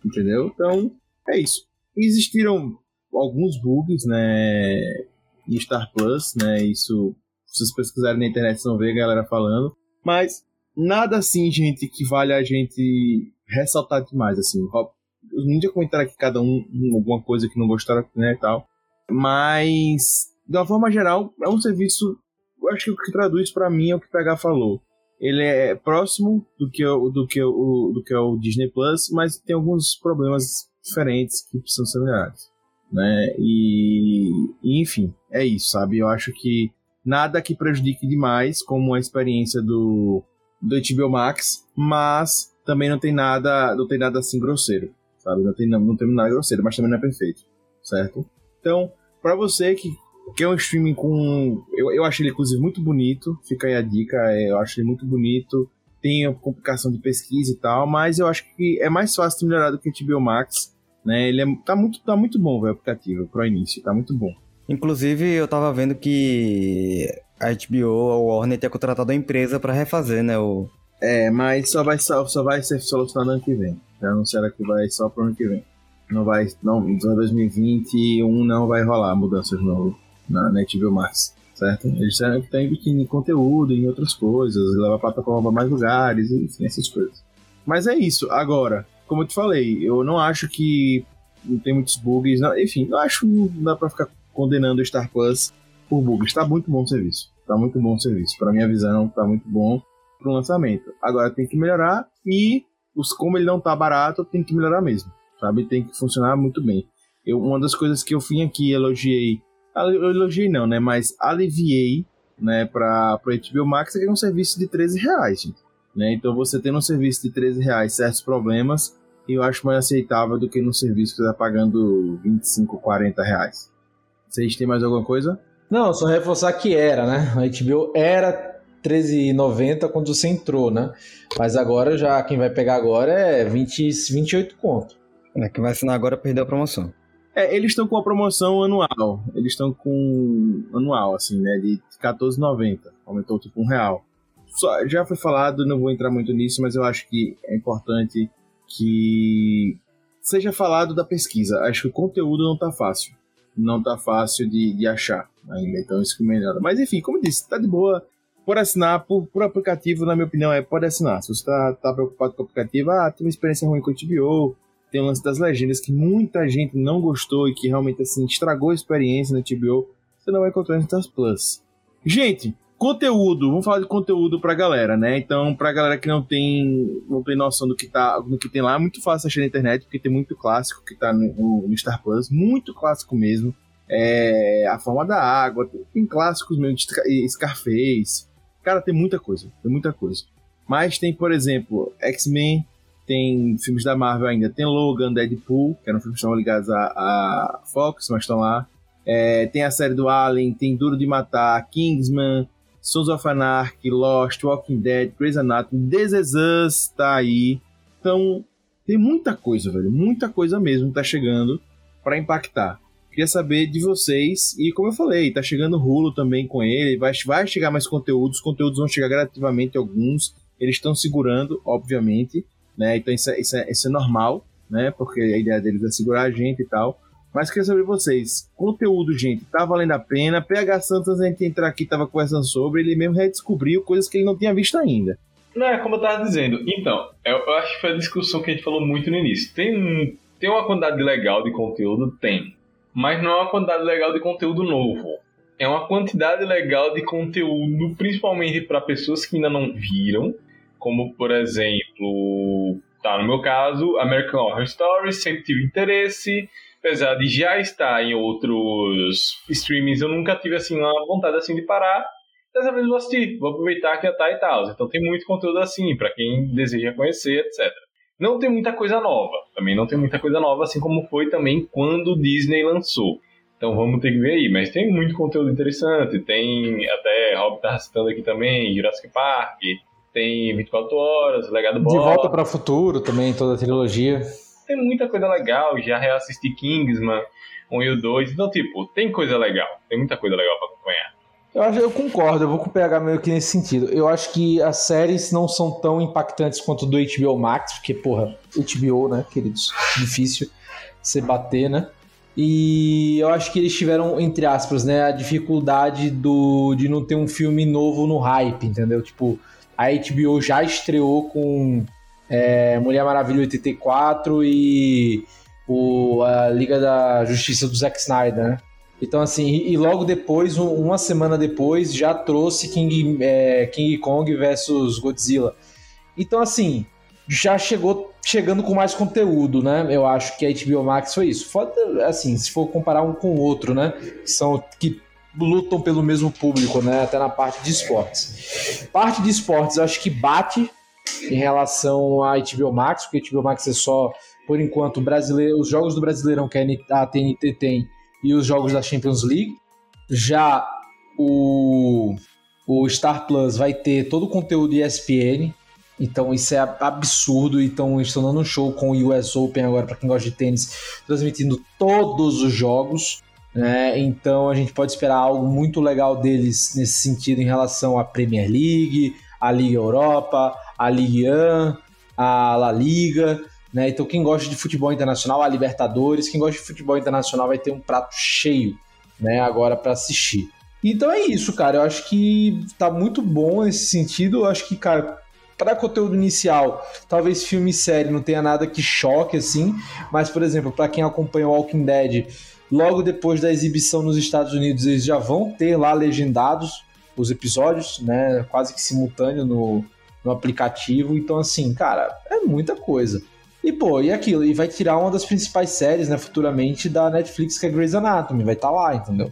Entendeu? Então, é isso. Existiram alguns bugs, né, em Star Plus, né, isso, se vocês pesquisarem na internet, vocês vão ver a galera falando, mas nada assim, gente, que vale a gente ressaltar demais, assim, os ninja comentaram aqui cada um alguma coisa que não gostaram, né, e tal, mas, de uma forma geral, é um serviço, eu acho que o que traduz para mim é o que o PH falou, ele é próximo do que, o, do, que o, do que é o Disney Plus, mas tem alguns problemas diferentes que precisam ser melhorados. Né? E, e, enfim, é isso, sabe? Eu acho que nada que prejudique demais, como a experiência do, do HBO Max, mas também não tem nada, não tem nada assim grosseiro, sabe? Não tem, não, não tem nada grosseiro, mas também não é perfeito, certo? Então, para você que que é um streaming com. Eu, eu acho ele, inclusive, muito bonito. Fica aí a dica. É, eu acho ele muito bonito. Tem a complicação de pesquisa e tal, mas eu acho que é mais fácil de melhorar do que o HBO Max. Né? Ele é, tá, muito, tá muito bom, o aplicativo, pro início. Tá muito bom. Inclusive, eu tava vendo que a HBO, a Warner, tinha contratado a empresa para refazer, né? O... É, mas só vai, só, só vai ser solucionado ano que vem. Já anunciaram que vai só pro ano que vem. Não vai. Não, em 2021 não vai rolar mudanças novo na, na HBO Max, certo? Eles que está investindo em conteúdo, em outras coisas, levar a plataforma para mais lugares, enfim, essas coisas. Mas é isso. Agora, como eu te falei, eu não acho que não tem muitos bugs, não, enfim, eu acho que não dá para ficar condenando o Star Plus por bugs. Está muito bom o serviço. Está muito bom o serviço. Para minha visão, está muito bom para o lançamento. Agora tem que melhorar e os, como ele não tá barato, tem que melhorar mesmo, sabe? Tem que funcionar muito bem. Eu, uma das coisas que eu vim aqui elogiei eu elogiei não, né? Mas aliviei, né, para o HBO Max é, é um serviço de 13 reais, gente, né? Então você tendo um serviço de 13 reais, certos problemas, eu acho mais aceitável do que no serviço que você tá pagando 25, 40 reais. Vocês têm mais alguma coisa? Não, só reforçar que era, né? A HBO era 13,90 quando você entrou, né? Mas agora já quem vai pegar agora é 20, 28 conto. É, quem vai assinar agora perdeu a promoção. É, eles estão com a promoção anual. Eles estão com anual, assim, né? De 14,90. Aumentou tipo um real. Só, já foi falado, não vou entrar muito nisso, mas eu acho que é importante que seja falado da pesquisa. Acho que o conteúdo não tá fácil. Não tá fácil de, de achar ainda, então isso que melhora. Mas enfim, como eu disse, tá de boa. Por assinar, por, por aplicativo, na minha opinião, é pode assinar. Se você tá, tá preocupado com o aplicativo, ah, tive uma experiência ruim com o TBO, tem o lance das legendas que muita gente não gostou e que realmente assim estragou a experiência na HBO, você não vai encontrar no Star Plus. Gente, conteúdo, vamos falar de conteúdo pra galera, né? Então, pra galera que não tem, não tem noção do que, tá, do que tem lá, é muito fácil achar na internet, porque tem muito clássico que tá no, no Star Plus, muito clássico mesmo. É, a forma da água, tem, tem clássicos mesmo de Scarface. Cara, tem muita coisa, tem muita coisa. Mas tem, por exemplo, X-Men, tem filmes da Marvel ainda. Tem Logan, Deadpool, que eram filmes que estão ligados a Fox, mas estão lá. É, tem a série do Alien, tem Duro de Matar, Kingsman, Sons of Anarchy, Lost, Walking Dead, Grey's Anatomy, This Is Us tá aí. Então, tem muita coisa, velho. Muita coisa mesmo tá chegando para impactar. Queria saber de vocês, e como eu falei, tá chegando Rulo também com ele, vai, vai chegar mais conteúdos, os conteúdos vão chegar gradativamente alguns, eles estão segurando, obviamente, né? Então isso é, isso, é, isso é normal, né? Porque a ideia deles é segurar a gente e tal. Mas queria saber vocês, conteúdo, gente, tá valendo a pena? PH Santos, a gente entrar aqui, tava conversando sobre, ele mesmo redescobriu coisas que ele não tinha visto ainda. Não, é como eu tava dizendo. Então, eu, eu acho que foi a discussão que a gente falou muito no início. Tem, tem uma quantidade legal de conteúdo? Tem. Mas não é uma quantidade legal de conteúdo novo. É uma quantidade legal de conteúdo, principalmente para pessoas que ainda não viram, como por exemplo, tá no meu caso, American Horror Story, sempre tive interesse, apesar de já estar em outros streamings, eu nunca tive assim uma vontade assim de parar. Dessa vez vou assistir, vou aproveitar que já tá e tal. Então tem muito conteúdo assim para quem deseja conhecer, etc. Não tem muita coisa nova, também não tem muita coisa nova, assim como foi também quando o Disney lançou. Então vamos ter que ver aí, mas tem muito conteúdo interessante, tem até Rob tá citando aqui também, Jurassic Park, tem 24 horas, Legado Bob. De Volta para o Futuro também, toda a trilogia tem muita coisa legal, já reassisti Kingsman 1 e o 2, então, tipo, tem coisa legal, tem muita coisa legal para acompanhar. Eu, acho, eu concordo, eu vou com o PH meio que nesse sentido. Eu acho que as séries não são tão impactantes quanto do HBO Max, porque, porra, HBO, né, queridos? Difícil você bater, né? E eu acho que eles tiveram, entre aspas, né, a dificuldade do, de não ter um filme novo no hype, entendeu? Tipo, a HBO já estreou com é, Mulher Maravilha 84 e o, a Liga da Justiça do Zack Snyder, né? Então, assim, e, logo depois, uma semana depois, já trouxe King, é, King Kong versus Godzilla. Então, assim, já chegou chegando com mais conteúdo, né? Eu acho que a HBO Max foi isso. Foda, assim, se for comparar um com o outro, né? São que lutam pelo mesmo público, né? Até na parte de esportes. Parte de esportes, acho que bate em relação à HBO Max, porque a HBO Max é só, por enquanto, brasileiro, os jogos do Brasileirão que a TNT tem e os jogos da Champions League. Já o, o Star Plus vai ter todo o conteúdo ESPN, então isso é absurdo. Então estão dando um show com o US Open agora, para quem gosta de tênis, transmitindo todos os jogos. Né? Então a gente pode esperar algo muito legal deles nesse sentido em relação à Premier League, à Liga Europa, a Ligue 1, a La Liga, né? Então quem gosta de futebol internacional, a Libertadores, quem gosta de futebol internacional vai ter um prato cheio, né, agora para assistir. Então é isso, cara. Eu acho que tá muito bom nesse sentido. Eu acho que, cara, para conteúdo inicial, talvez filme e série não tenha nada que choque assim, mas por exemplo, para quem acompanha o Walking Dead, logo depois da exibição nos Estados Unidos, eles já vão ter lá legendados os episódios, né, quase que simultâneo no, no aplicativo. Então, assim, cara, é muita coisa. E, pô, e aquilo? E vai tirar uma das principais séries, né, futuramente, da Netflix, que é Grey's Anatomy. Vai estar tá lá, entendeu?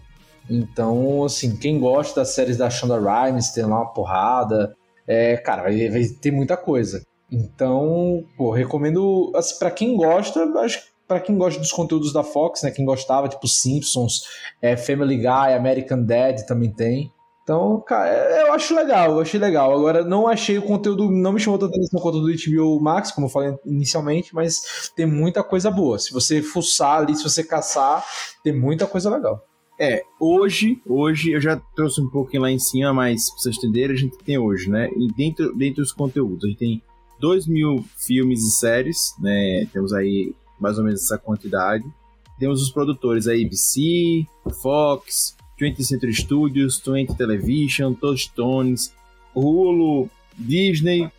Então, assim, quem gosta das séries da Shonda Rhimes, tem lá uma porrada. É, cara, vai, vai ter muita coisa. Então, pô, recomendo. Assim, para quem gosta, acho que para quem gosta dos conteúdos da Fox, né? Quem gostava, tipo Simpsons, é, Family Guy, American Dad também tem. Então, cara, é, eu acho legal, eu achei legal. Agora, não achei o conteúdo, não me chamou tanta atenção quanto do HBO Max, como eu falei inicialmente, mas tem muita coisa boa. Se você fuçar ali, se você caçar, tem muita coisa legal. É, hoje, hoje, eu já trouxe um pouquinho lá em cima, mas pra vocês entenderem, a gente tem hoje, né? E dentro, dentro dos conteúdos, a gente tem 2 mil filmes e séries, né? Temos aí mais ou menos essa quantidade. Temos os produtores aí, ABC, Fox, 20th Century Studios, 20 Television, Touchstones, Hulu, Disney,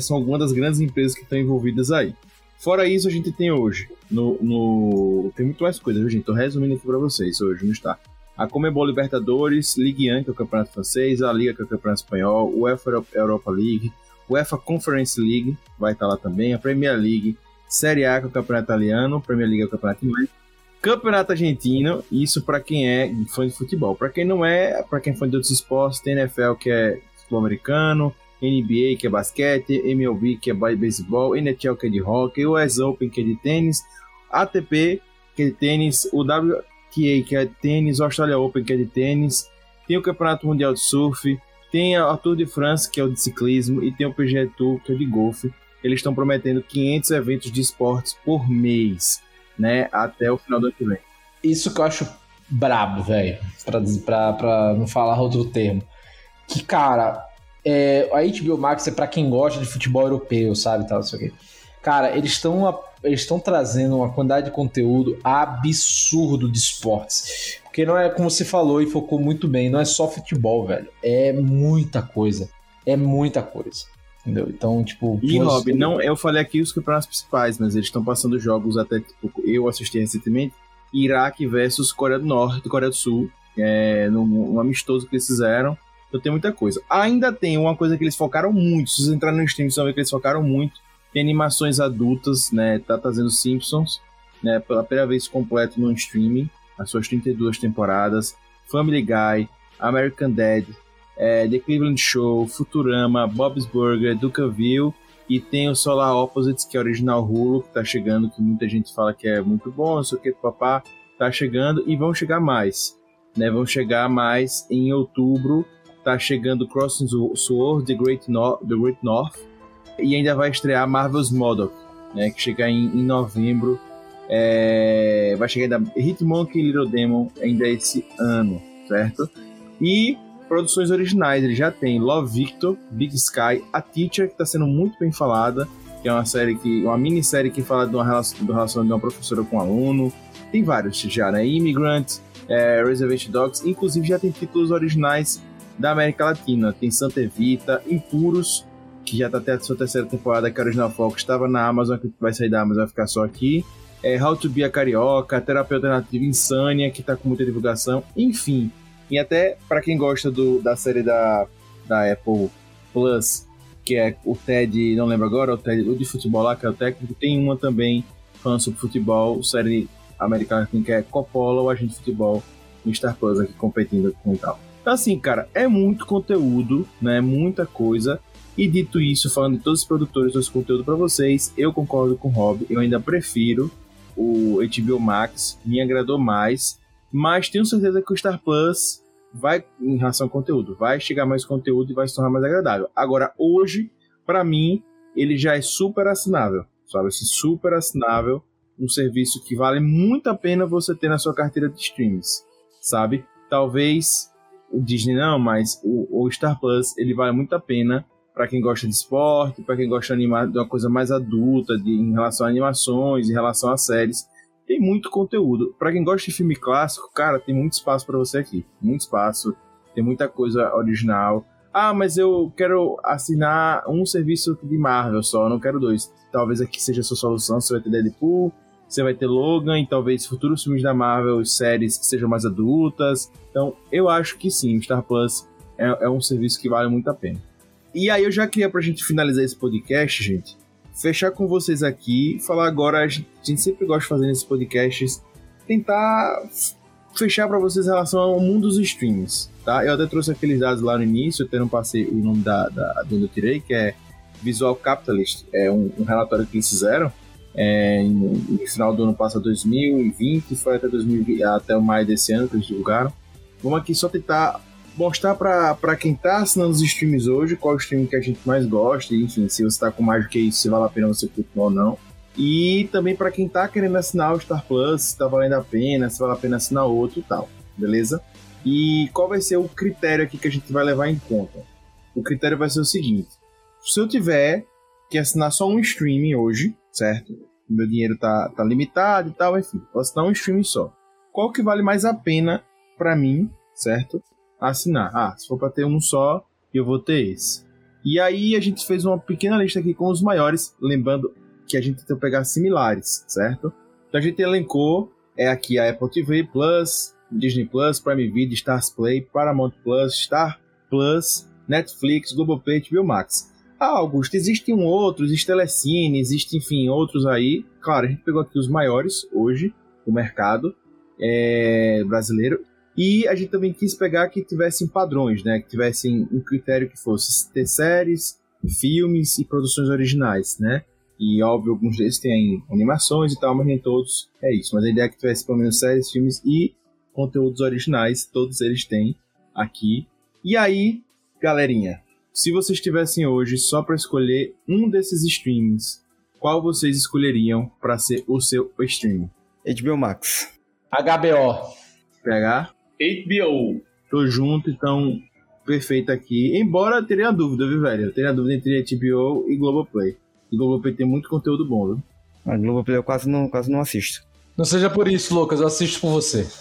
são algumas das grandes empresas que estão envolvidas aí. Fora isso, a gente tem hoje, no, no... tem muito mais coisas, viu, gente? Resumindo aqui para vocês hoje, não está? A Comebol Libertadores, Ligue 1, que é o campeonato francês, a Liga, que é o campeonato espanhol, o UEFA Europa League, o UEFA Conference League, vai estar lá também, a Premier League, Série A, que é o campeonato italiano, Premier League é o campeonato inglês, Campeonato Argentino, isso para quem é fã de futebol. Para quem não é, para quem é fã de outros esportes, tem NFL que é futebol americano, NBA que é basquete, MLB que é beisebol, NHL que é de hockey, US Open que é de tênis, ATP que é de tênis, o WTA que é de tênis, o Australia Open que é de tênis, tem o Campeonato Mundial de Surf, tem a Tour de France que é o de ciclismo e tem o PGA Tour que é de golfe. Eles estão prometendo 500 eventos de esportes por mês né, até o final do ano que vem. isso que eu acho brabo, velho, pra, pra, pra não falar outro termo. Que, cara, é, a HBO Max é para quem gosta de futebol europeu, sabe? Tal, isso aqui. Cara, eles estão eles estão trazendo uma quantidade de conteúdo absurdo de esportes. Porque não é como você falou e focou muito bem, não é só futebol, velho. É muita coisa. É muita coisa. Entendeu? Então, tipo. E, Rob, não, eu falei aqui os campeonatos principais, mas eles estão passando jogos até, tipo, eu assisti recentemente. Iraque versus Coreia do Norte Coreia do Sul. É, num, num amistoso que eles fizeram. Então tem muita coisa. Ainda tem uma coisa que eles focaram muito. Se vocês entrarem no stream, vocês vão ver que eles focaram muito. Tem animações adultas, né? Tá trazendo Simpsons, né? Pela primeira vez completo no streaming. As suas 32 temporadas. Family Guy, American Dad, é, The Cleveland Show, Futurama, Bob's Burger, Ducaville. E tem o Solar Opposites, que é original Hulu, que tá chegando, que muita gente fala que é muito bom, não sei o que, papá. Tá chegando e vão chegar mais. Né? Vão chegar mais em outubro tá chegando Crossing Sword, The Great, no The Great North, e ainda vai estrear Marvel's Model, né, que chega em, em novembro. É, vai chegar ainda Hitmonkey e Little Demon ainda esse ano, certo? E produções originais, ele já tem Love Victor, Big Sky, A Teacher, que está sendo muito bem falada, que é uma série que, uma minissérie que fala de uma relação, do relação de uma professora com um aluno. Tem vários já, né? Immigrant, é, Reservation Dogs, inclusive já tem títulos originais da América Latina. Tem Santa Evita, Impuros, que já está até a sua terceira temporada, que a Original Fox estava na Amazon, que vai sair da Amazon, vai ficar só aqui. É, How to Be a Carioca, Terapia Alternativa Insânia, que está com muita divulgação. Enfim, e até para quem gosta do, da série da, da Apple Plus, que é o TED, não lembro agora, o TED o de futebol lá, que é o técnico, tem uma também falando sobre futebol, série americana que é Coppola, o agente de futebol, no Star Plus aqui competindo com tal. Então, assim, cara, é muito conteúdo, né? Muita coisa. E dito isso, falando de todos os produtores desse conteúdo para vocês, eu concordo com o Rob. Eu ainda prefiro o HBO Max, me agradou mais. Mas tenho certeza que o Star Plus vai, em relação ao conteúdo, vai chegar mais conteúdo e vai se tornar mais agradável. Agora, hoje, para mim, ele já é super assinável, sabe? Assim, super assinável, um serviço que vale muito a pena você ter na sua carteira de streams, sabe? Talvez o Disney não, mas o, o Star Plus ele vale muito a pena para quem gosta de esporte, para quem gosta de, animar, de uma coisa mais adulta, de, em relação a animações, em relação a séries. Tem muito conteúdo. Para quem gosta de filme clássico, cara, tem muito espaço para você aqui. Muito espaço. Tem muita coisa original. Ah, mas eu quero assinar um serviço de Marvel só, não quero dois. Talvez aqui seja a sua solução. Você vai ter Deadpool, você vai ter Logan e talvez futuros filmes da Marvel, séries que sejam mais adultas. Então, eu acho que sim, o Star Plus é, é um serviço que vale muito a pena. E aí eu já queria pra gente finalizar esse podcast, gente, fechar com vocês aqui, falar agora, a gente, sempre gosta de fazer nesses podcasts, tentar fechar para vocês em relação ao mundo dos streams, tá? Eu até trouxe aqueles dados lá no início, eu até não passei o nome da, da de onde eu tirei, que é Visual Capitalist, é um, um relatório que eles fizeram, é, no, final do ano passado, 2020, foi até, 2020, até maio desse ano que eles divulgaram. Vamos aqui só tentar mostrar para quem está assinando os streams hoje qual o stream que a gente mais gosta, enfim, se você está com mais do que isso, se vale a pena você continuar ou não. E também para quem está querendo assinar o Star Plus, se está valendo a pena, se vale a pena assinar outro e tal, beleza? E qual vai ser o critério aqui que a gente vai levar em conta? O critério vai ser o seguinte: se eu tiver que assinar só um streaming hoje, certo? Meu dinheiro tá, tá limitado e tal, enfim, vou assinar um streaming só. Qual que vale mais a pena para mim, certo? Assinar. Ah, se for para ter um só, eu vou ter esse. E aí a gente fez uma pequena lista aqui com os maiores, lembrando que a gente tentou pegar similares, certo? Então a gente elencou é aqui a Apple TV Plus, Disney Plus, Prime Video, Stars Play, Paramount Plus, Star Plus, Netflix, Globoplay, HBO Max. Ah, Augusto, existe um outro, existe Telecine, existe, enfim, outros aí. Claro, a gente pegou aqui os maiores hoje do mercado é, brasileiro. E a gente também quis pegar que tivessem padrões, né? Que tivessem um critério que fosse ter séries, filmes e produções originais, né? E óbvio, alguns deles têm animações e tal, mas nem todos é isso. Mas a ideia é que tivesse pelo menos séries, filmes e conteúdos originais, todos eles têm aqui. E aí, galerinha, se vocês tivessem hoje só para escolher um desses streams, qual vocês escolheriam para ser o seu stream? HBO Max. HBO. Pegar. HBO. Tô junto, então perfeito aqui. Embora eu teria uma dúvida, viu, velho? Eu teria uma dúvida entre HBO e Globoplay. E Globoplay tem muito conteúdo bom, viu? A Globoplay eu quase não, quase não assisto. Não seja por isso, Lucas, eu assisto por você.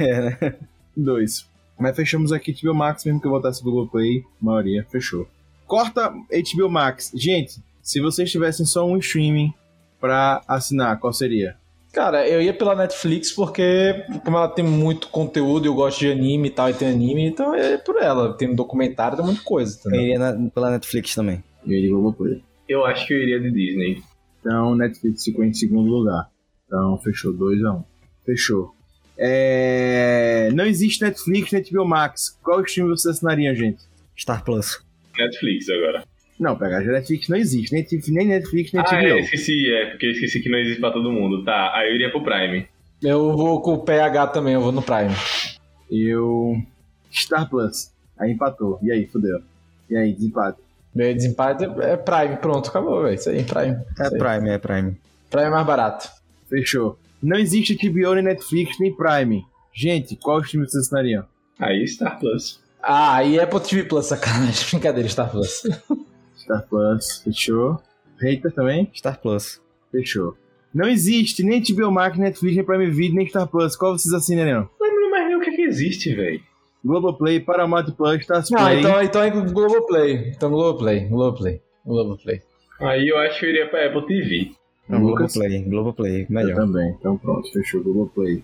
É, né? Dois. Mas fechamos aqui HBO Max, mesmo que eu botasse Globoplay, maioria, fechou. Corta HBO Max. Gente, se vocês tivessem só um streaming pra assinar, qual seria? Cara, eu ia pela Netflix porque, como ela tem muito conteúdo, eu gosto de anime e tal, e tem anime, então é por ela. Tem documentário, tem muita coisa, Eu entendeu? iria na- pela Netflix também. Eu iria Globoplay. Eu acho que eu iria de Disney. Então, Netflix ficou em segundo lugar. Então, fechou 2 a 1 um. Fechou. É... Não existe Netflix HBO Max. Qual stream você assinaria, gente? Star Plus. Netflix agora. Não, pegar Netflix não existe. Nem, Netflix- nem Netflix, nem Ah, HBO. é, esqueci, é, porque eu esqueci que não existe pra todo mundo. Tá, aí eu iria pro Prime. Eu vou com o PH também, eu vou no Prime. Eu. Star Plus. Aí empatou. E aí, fodeu. E aí, desempate. Meu desempate é Prime, pronto, acabou, velho. Isso aí, Prime. É aí. Prime, é Prime. Prime é mais barato. Fechou. Não existe HBO, nem Netflix, nem Prime. Gente, qual stream vocês assinariam? Aí Star Plus. Ah, e Apple TV Plus, sacanagem. Brincadeira, Star Plus. Star Plus. Fechou. Hater também? Star Plus. Fechou. Não existe nem HBO Max, Netflix, nem Prime Video, nem Star Plus. Qual vocês assinariam? Não lembro mais nem o que, que existe, velho. Globoplay, Paramount Plus, Stars Não, Play. então, então é Globoplay. Então Globoplay, Globoplay, Globoplay. Aí eu acho que eu iria pra Apple TV. Lucas? Globoplay, Globoplay, Eu melhor. também. Então pronto, fechou. Globoplay.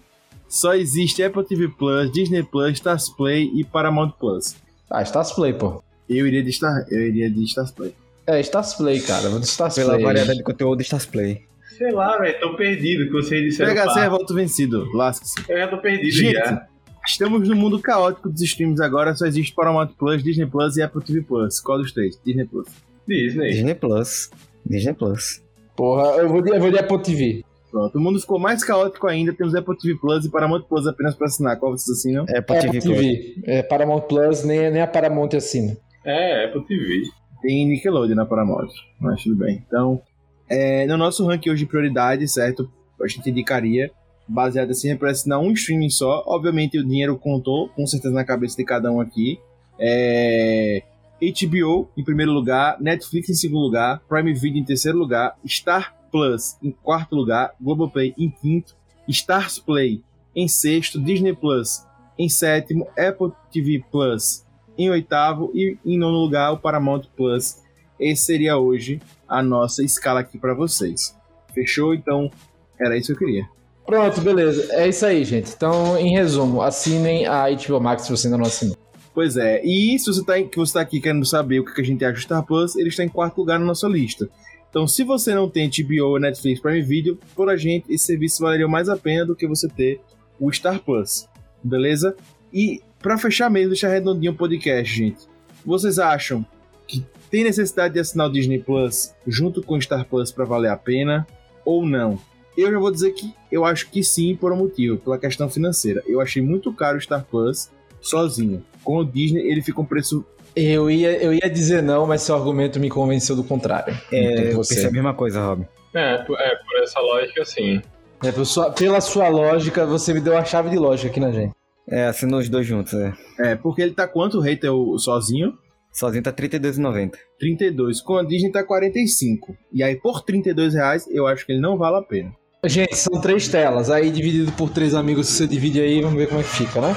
Só existe Apple TV Plus, Disney Plus, Stars Play e Paramount Plus. Ah, Stars Play, pô. Eu iria de Star, eu iria de Stars Play. É, Stars Play, cara. Vou de Stars Pela Play. variedade de conteúdo, Stars Play. Sei lá, velho, tô perdido que vocês disseram. PHC pá. é voto vencido. Lasque-se. Eu já tô perdido Gente, já. estamos no mundo caótico dos streams agora. Só existe Paramount Plus, Disney Plus e Apple TV Plus. Qual dos três? Disney Plus. Disney. Disney Plus. Disney Plus. Porra, eu vou de, eu vou de Apple TV. Pronto, o mundo ficou mais caótico ainda. Temos Apple TV Plus e Paramount Plus apenas para assinar. Qual vocês assinam? Apple Apple TV Plus. TV. É, Paramount Plus, nem, nem a Paramount assina. É, Apple TV. Tem Nickelodeon na Paramount, mas tudo bem. Então, é, no nosso ranking hoje de prioridade, certo? A gente indicaria, baseado assim, para assinar um streaming só. Obviamente, o dinheiro contou, com certeza, na cabeça de cada um aqui. É, HBO em primeiro lugar, Netflix em segundo lugar, Prime Video em terceiro lugar, Star Plus em quarto lugar, Globoplay em quinto, Stars Play em sexto, Disney Plus em sétimo, Apple TV Plus em oitavo e em nono lugar o Paramount Plus. Esse seria hoje a nossa escala aqui para vocês. Fechou? Então, era isso que eu queria. Pronto, beleza. É isso aí, gente. Então, em resumo, assinem a HBO Max se você ainda não assinou. Pois é, e se você tá, que você tá aqui querendo saber o que a gente acha do Star Plus, ele está em quarto lugar na nossa lista. Então, se você não tem HBO, Netflix, Prime Video, por a gente, esse serviço valeria mais a pena do que você ter o Star Plus. Beleza? E para fechar mesmo, deixar redondinho o podcast, gente. Vocês acham que tem necessidade de assinar o Disney Plus junto com o Star Plus para valer a pena ou não? Eu já vou dizer que eu acho que sim, por um motivo, pela questão financeira. Eu achei muito caro o Star Plus sozinho. Com o Disney, ele fica um preço. Eu ia, eu ia dizer não, mas seu argumento me convenceu do contrário. É, Então, eu você. pensei a mesma coisa, Rob. É, por, é, por essa lógica, sim. É, por sua- pela sua lógica, você me deu a chave de lógica aqui na gente. É, assinou os dois juntos, é. É, porque ele tá quanto o hater o- sozinho? Sozinho tá R$ 32,90. 32. Com a Disney tá 45. E aí, por 32 reais, eu acho que ele não vale a pena. Gente, são três telas. Aí, dividido por três amigos, você divide aí, vamos ver como é que fica, né?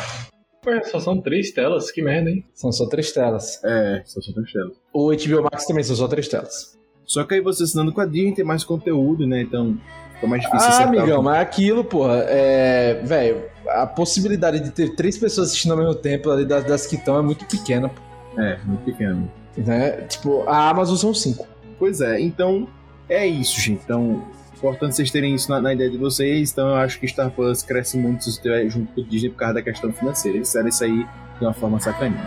Pô, só são três telas, que merda, hein? São só três telas. É, só são três telas. O HBO Max também são só três telas. Só que aí você assinando com a Disney tem mais conteúdo, né? Então fica mais difícil Ah, acertar amigão, mas aquilo, porra, é. Velho, a possibilidade de ter três pessoas assistindo ao mesmo tempo ali das, das que estão é muito pequena, É, muito pequeno. né? Tipo, a Amazon são cinco. Pois é, então é isso, gente. Então, importante vocês terem isso na, na ideia de vocês. Então, eu acho que Star Plus cresce muito se você estiver junto com o Disney por causa da questão financeira. Eles disseram isso aí de uma forma sacaninha.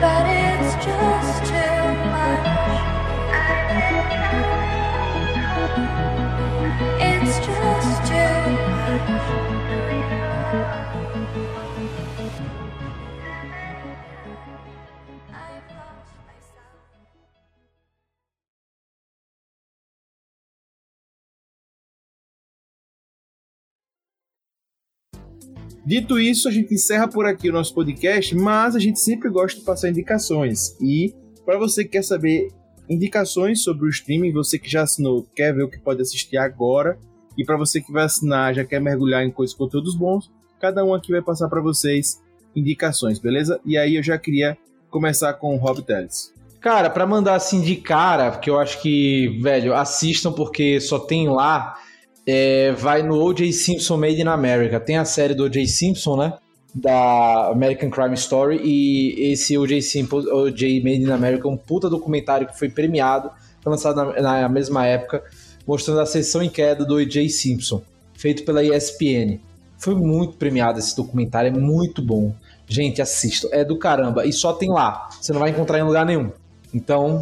But it's just Dito isso, a gente encerra por aqui o nosso podcast, mas a gente sempre gosta de passar indicações. E para você que quer saber indicações sobre o streaming, você que já assinou, quer ver o que pode assistir agora, e para você que vai assinar, já quer mergulhar em coisas conteúdos bons, cada um aqui vai passar para vocês indicações, beleza? E aí eu já queria começar com o Rob Teles. Cara, pra mandar assim de cara, que eu acho que, velho, assistam porque só tem lá, é, vai no O.J. Simpson Made in America. Tem a série do O.J. Simpson, né? Da American Crime Story. E esse O.J. Simpson, O.J. Made in America, é um puta documentário que foi premiado, foi lançado na, na mesma época, mostrando a sessão em queda do O.J. Simpson, feito pela ESPN. Foi muito premiado esse documentário, é muito bom. Gente, assistam, é do caramba. E só tem lá, você não vai encontrar em lugar nenhum. Então,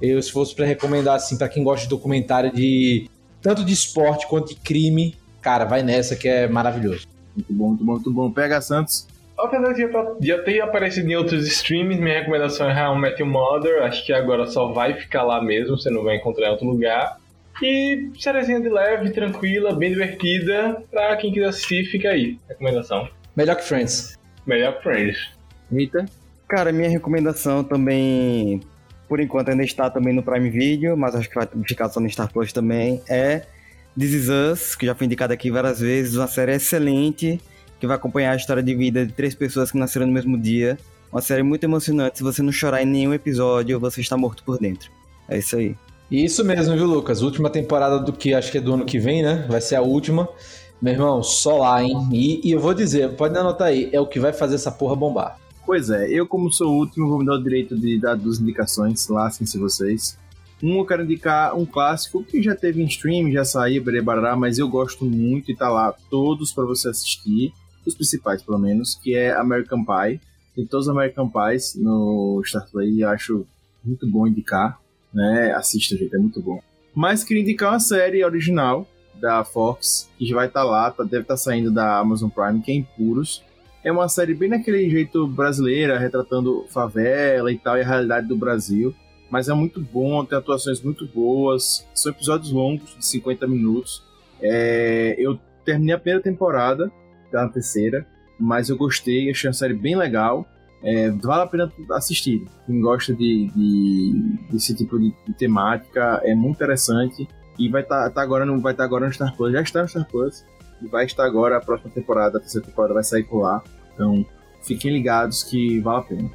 eu se fosse para recomendar assim para quem gosta de documentário de tanto de esporte quanto de crime, cara, vai nessa que é maravilhoso. Muito bom, muito bom, muito bom. Pega Santos. Apesar de já, já ter aparecido em outros streams, minha recomendação é How I Met Your Mother. Acho que agora só vai ficar lá mesmo, você não vai encontrar em outro lugar. E sériezinha de leve, tranquila, bem divertida. Pra quem quiser assistir, fica aí. Recomendação. Melhor que Friends. Melhor que Friends. Rita. Cara, minha recomendação também, por enquanto ainda está também no Prime Video, mas acho que vai ficar só no Star Plus também, é This Is Us, que já foi indicado aqui várias vezes, uma série excelente, que vai acompanhar a história de vida de três pessoas que nasceram no mesmo dia. Uma série muito emocionante, se você não chorar em nenhum episódio, você está morto por dentro. É isso aí. Isso mesmo, viu, Lucas? Última temporada do que acho que é do ano que vem, né? Vai ser a última. Meu irmão, só lá, hein? E, e eu vou dizer, pode anotar aí, é o que vai fazer essa porra bombar. Pois é, eu como sou o último, vou me dar o direito de dar duas indicações, lasquem-se vocês. Um, eu quero indicar um clássico que já teve em stream, já saiu, berebará, mas eu gosto muito e tá lá todos para você assistir, os principais pelo menos, que é American Pie. Tem todos os American Pies no Star Play, eu acho muito bom indicar, né? Assista, gente, é muito bom. Mas queria indicar uma série original da Fox, que já vai estar lá, tá- deve estar saindo da Amazon Prime, que é Impuros. É uma série bem naquele jeito brasileira, retratando favela e tal, e a realidade do Brasil. Mas é muito bom, tem atuações muito boas. São episódios longos, de 50 minutos. É, eu terminei a primeira temporada, da terceira, mas eu gostei, achei uma série bem legal. É, vale a pena assistir. Quem gosta de, de- desse tipo de, de temática é muito interessante. E vai estar agora no vai tá agora no Star Plus, já está no Star Plus. Vai estar agora a próxima temporada, a terceira temporada vai sair por lá. Então, fiquem ligados que vale a pena.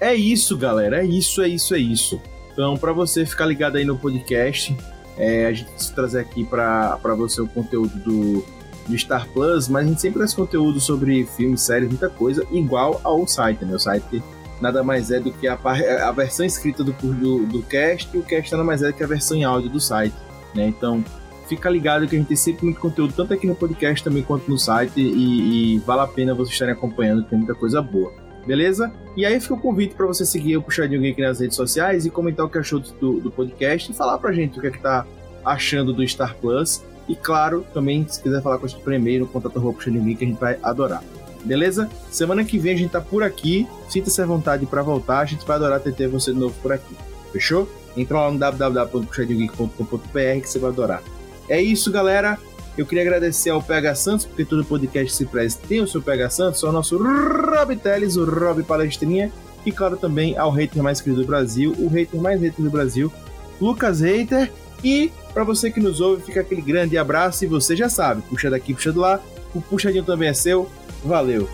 É isso, galera. É isso, é isso, é isso. Então, para você ficar ligado aí no podcast, é, a gente vai trazer aqui para você o conteúdo do, do Star Plus, mas a gente sempre traz conteúdo sobre filmes, séries, muita coisa, igual ao site, né? O site nada mais é do que a, a versão escrita do, do, do cast, e o cast nada mais é do que a versão em áudio do site, né? Então, fica ligado que a gente tem sempre muito conteúdo, tanto aqui no podcast também quanto no site, e, e vale a pena vocês estarem acompanhando, tem muita coisa boa. Beleza? E aí fica o convite para você seguir o Puxadinho Geek nas redes sociais e comentar o que achou do, do podcast e falar pra gente o que é que tá achando do Star Plus. E claro, também, se quiser falar com a gente por e-mail, no contato Puxadinho Geek, a gente vai adorar. Beleza? Semana que vem a gente tá por aqui. Sinta-se à vontade para voltar. A gente vai adorar ter você de novo por aqui. Fechou? Entra lá no www.puxadinhogeek.com.br que você vai adorar. É isso, galera. Eu queria agradecer ao PH Santos, porque todo podcast se preze tem o seu PH Santos, ao nosso Rob Teles, o Rob Palestrinha, e claro também ao hater mais querido do Brasil, o hater mais hater do Brasil, Lucas Hater. E para você que nos ouve, fica aquele grande abraço e você já sabe, puxa daqui, puxa do lá, o puxadinho também é seu. Valeu!